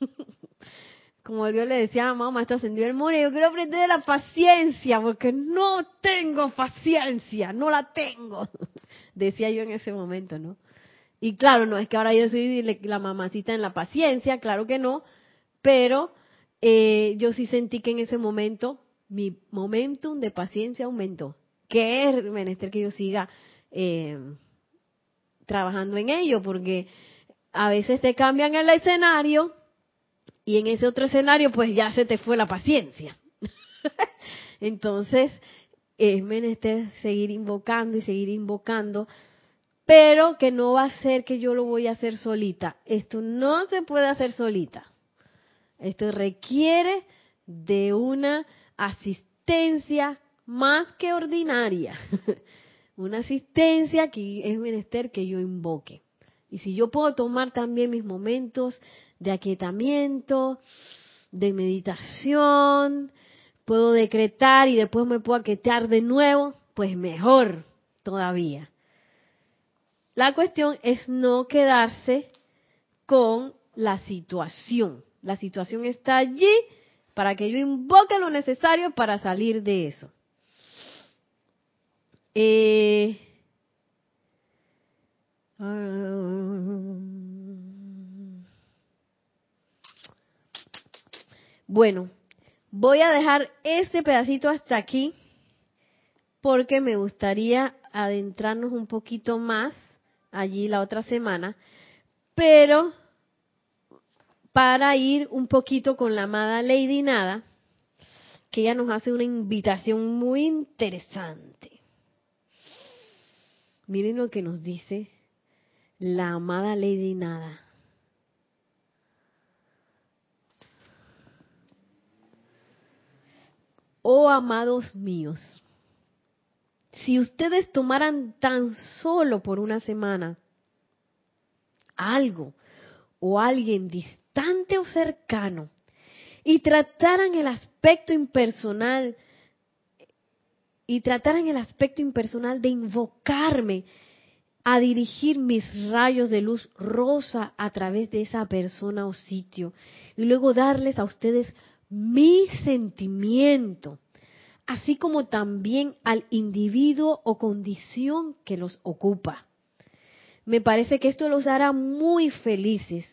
Como yo le decía a mamá, maestro ascendió el mono, yo quiero aprender de la paciencia, porque no tengo paciencia, no la tengo. Decía yo en ese momento, ¿no? Y claro, no es que ahora yo soy la mamacita en la paciencia, claro que no, pero eh, yo sí sentí que en ese momento mi momentum de paciencia aumentó. Que es menester que yo siga eh, trabajando en ello, porque a veces te cambian el escenario y en ese otro escenario pues ya se te fue la paciencia. Entonces es menester seguir invocando y seguir invocando pero que no va a ser que yo lo voy a hacer solita. Esto no se puede hacer solita. Esto requiere de una asistencia más que ordinaria. una asistencia que es menester que yo invoque. Y si yo puedo tomar también mis momentos de aquietamiento, de meditación, puedo decretar y después me puedo aquietar de nuevo, pues mejor todavía. La cuestión es no quedarse con la situación. La situación está allí para que yo invoque lo necesario para salir de eso. Eh, bueno, voy a dejar este pedacito hasta aquí porque me gustaría adentrarnos un poquito más allí la otra semana, pero para ir un poquito con la amada Lady Nada, que ella nos hace una invitación muy interesante. Miren lo que nos dice la amada Lady Nada. Oh amados míos, si ustedes tomaran tan solo por una semana algo o alguien distante o cercano y trataran el aspecto impersonal y trataran el aspecto impersonal de invocarme a dirigir mis rayos de luz rosa a través de esa persona o sitio y luego darles a ustedes mi sentimiento así como también al individuo o condición que los ocupa. Me parece que esto los hará muy felices.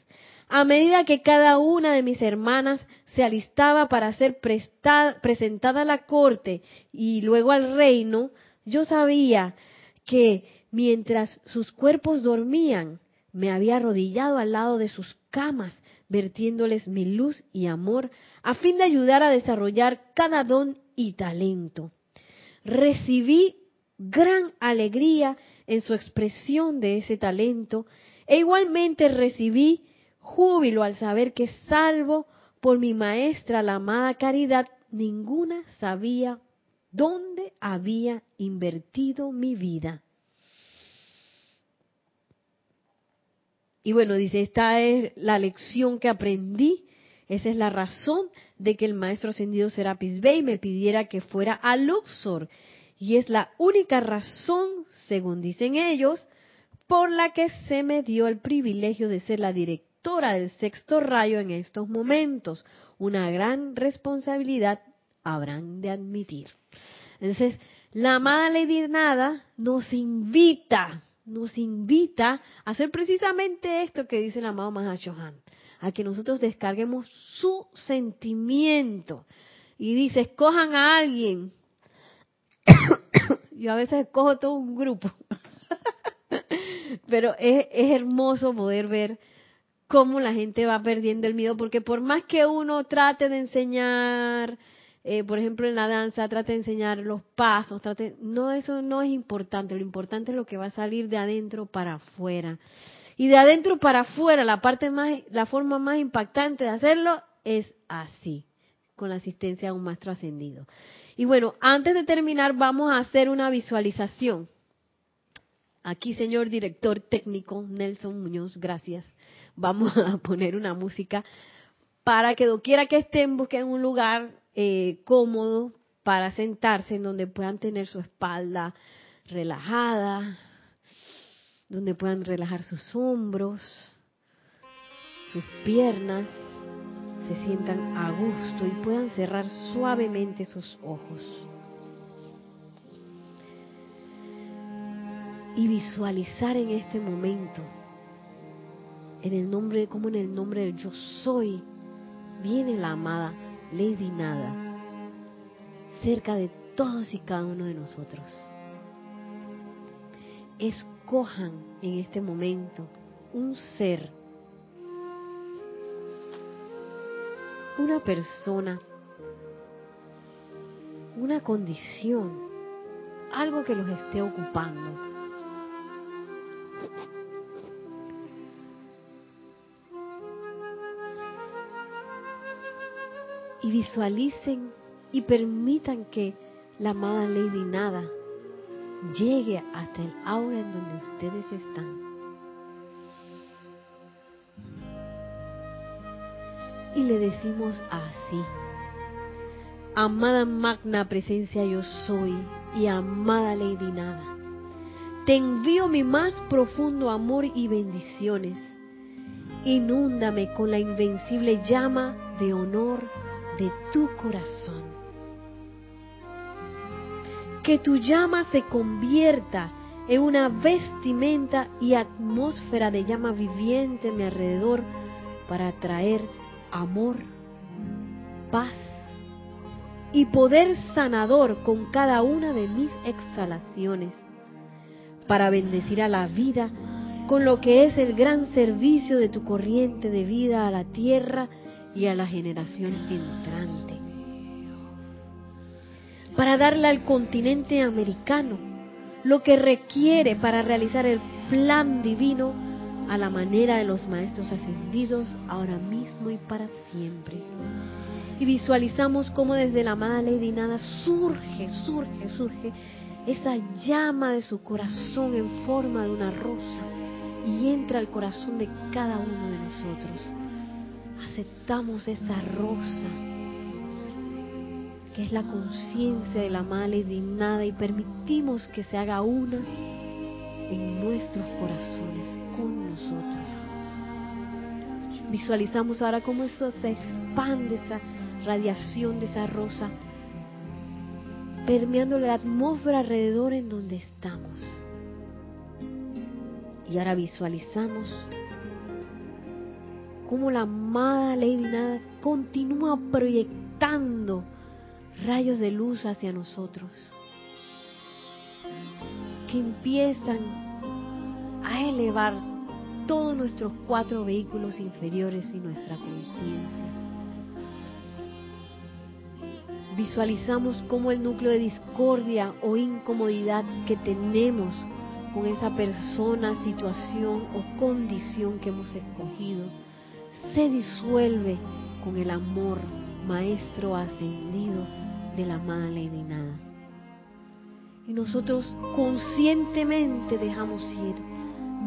A medida que cada una de mis hermanas se alistaba para ser presentada a la corte y luego al reino, yo sabía que mientras sus cuerpos dormían, me había arrodillado al lado de sus camas, vertiéndoles mi luz y amor, a fin de ayudar a desarrollar cada don y talento. Recibí gran alegría en su expresión de ese talento e igualmente recibí júbilo al saber que salvo por mi maestra, la amada caridad, ninguna sabía dónde había invertido mi vida. Y bueno, dice, esta es la lección que aprendí, esa es la razón de que el maestro ascendido Serapis Bey me pidiera que fuera a Luxor. Y es la única razón, según dicen ellos, por la que se me dio el privilegio de ser la directora del sexto rayo en estos momentos. Una gran responsabilidad habrán de admitir. Entonces, la amada Lady Nada nos invita, nos invita a hacer precisamente esto que dice el amado Mahashohan, a que nosotros descarguemos su sentimiento. Y dice, escojan a alguien. Yo a veces escojo todo un grupo. Pero es, es hermoso poder ver cómo la gente va perdiendo el miedo, porque por más que uno trate de enseñar, eh, por ejemplo en la danza, trate de enseñar los pasos, trate, no, eso no es importante, lo importante es lo que va a salir de adentro para afuera. Y de adentro para afuera, la parte más, la forma más impactante de hacerlo es así, con la asistencia de un maestro ascendido. Y bueno, antes de terminar, vamos a hacer una visualización. Aquí, señor director técnico Nelson Muñoz, gracias. Vamos a poner una música para que doquiera que estén busquen un lugar eh, cómodo para sentarse en donde puedan tener su espalda relajada, donde puedan relajar sus hombros, sus piernas, se sientan a gusto y puedan cerrar suavemente sus ojos. Y visualizar en este momento, en el nombre, como en el nombre del yo soy, viene la amada Lady Nada, cerca de todos y cada uno de nosotros. Escojan en este momento un ser, una persona, una condición, algo que los esté ocupando. Y visualicen y permitan que la amada Lady Nada llegue hasta el aura en donde ustedes están. Y le decimos así, amada magna presencia yo soy y amada Lady Nada, te envío mi más profundo amor y bendiciones. Inúndame con la invencible llama de honor de tu corazón. Que tu llama se convierta en una vestimenta y atmósfera de llama viviente a mi alrededor para traer amor, paz y poder sanador con cada una de mis exhalaciones, para bendecir a la vida con lo que es el gran servicio de tu corriente de vida a la tierra y a la generación entrante. Para darle al continente americano lo que requiere para realizar el plan divino a la manera de los maestros ascendidos ahora mismo y para siempre. Y visualizamos cómo desde la amada Lady Nada surge, surge, surge esa llama de su corazón en forma de una rosa y entra al corazón de cada uno de nosotros aceptamos esa rosa, que es la conciencia de la mala y nada, y permitimos que se haga una en nuestros corazones, con nosotros. Visualizamos ahora cómo eso se expande, esa radiación de esa rosa, permeando la atmósfera alrededor en donde estamos. Y ahora visualizamos cómo la amada Lady Nada continúa proyectando rayos de luz hacia nosotros, que empiezan a elevar todos nuestros cuatro vehículos inferiores y nuestra conciencia. Visualizamos cómo el núcleo de discordia o incomodidad que tenemos con esa persona, situación o condición que hemos escogido se disuelve con el amor maestro ascendido de la amada Lady Nada. Y nosotros conscientemente dejamos ir,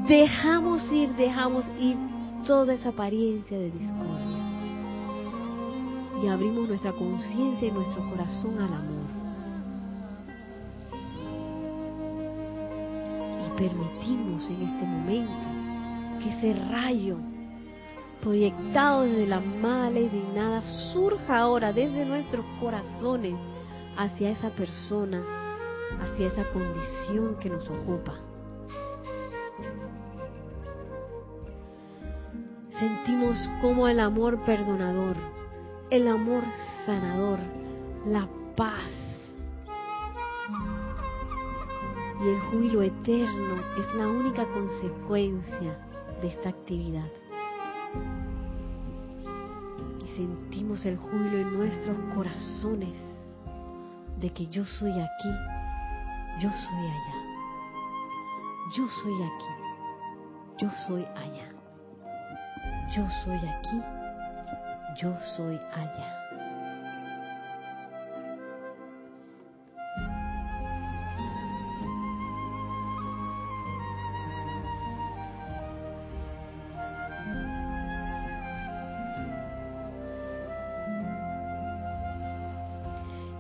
dejamos ir, dejamos ir toda esa apariencia de discordia. Y abrimos nuestra conciencia y nuestro corazón al amor. Y permitimos en este momento que ese rayo proyectado desde la amada ley de nada, surja ahora desde nuestros corazones hacia esa persona, hacia esa condición que nos ocupa. Sentimos como el amor perdonador, el amor sanador, la paz y el júbilo eterno es la única consecuencia de esta actividad sentimos el júbilo en nuestros corazones de que yo soy aquí, yo soy allá. Yo soy aquí, yo soy allá. Yo soy aquí, yo soy allá.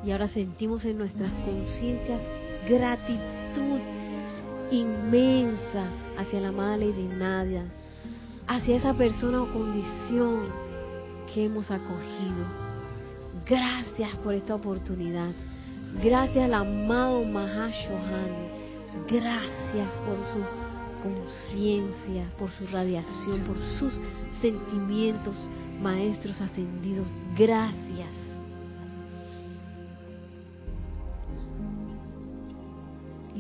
Y ahora sentimos en nuestras conciencias gratitud inmensa hacia la amada Lady Nadia, hacia esa persona o condición que hemos acogido. Gracias por esta oportunidad. Gracias al amado Mahashohan. Gracias por su conciencia, por su radiación, por sus sentimientos, maestros ascendidos. Gracias.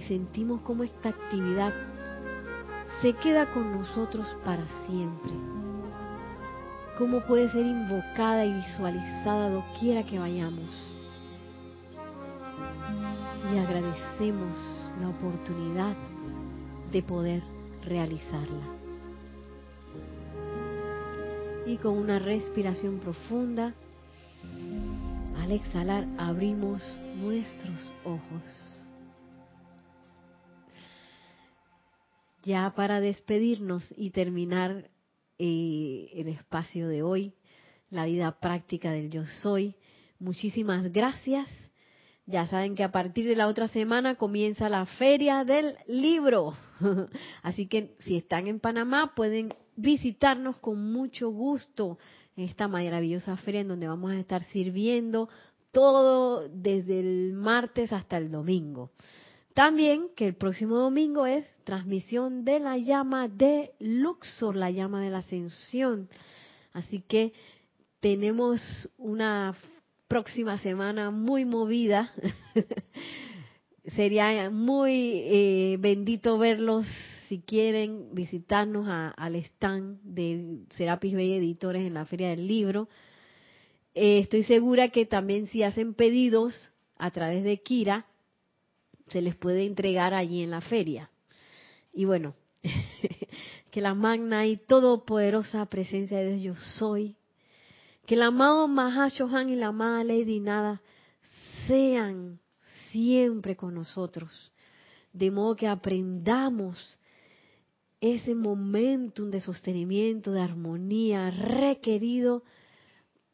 Sentimos como esta actividad se queda con nosotros para siempre. Cómo puede ser invocada y visualizada doquiera que vayamos. Y agradecemos la oportunidad de poder realizarla. Y con una respiración profunda, al exhalar abrimos nuestros ojos. Ya para despedirnos y terminar eh, el espacio de hoy, la vida práctica del yo soy. Muchísimas gracias. Ya saben que a partir de la otra semana comienza la feria del libro. Así que si están en Panamá pueden visitarnos con mucho gusto en esta maravillosa feria en donde vamos a estar sirviendo todo desde el martes hasta el domingo. También que el próximo domingo es transmisión de la llama de Luxor, la llama de la ascensión. Así que tenemos una próxima semana muy movida. Sería muy eh, bendito verlos si quieren visitarnos al stand de Serapis Bay Editores en la Feria del Libro. Eh, estoy segura que también si hacen pedidos a través de Kira, se les puede entregar allí en la feria. Y bueno, que la magna y todopoderosa presencia de Dios yo soy, que el amado Mahashohan y la amada Lady Nada sean siempre con nosotros, de modo que aprendamos ese momentum de sostenimiento, de armonía requerido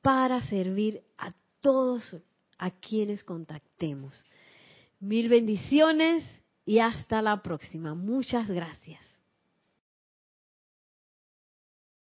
para servir a todos a quienes contactemos. Mil bendiciones y hasta la próxima. Muchas gracias.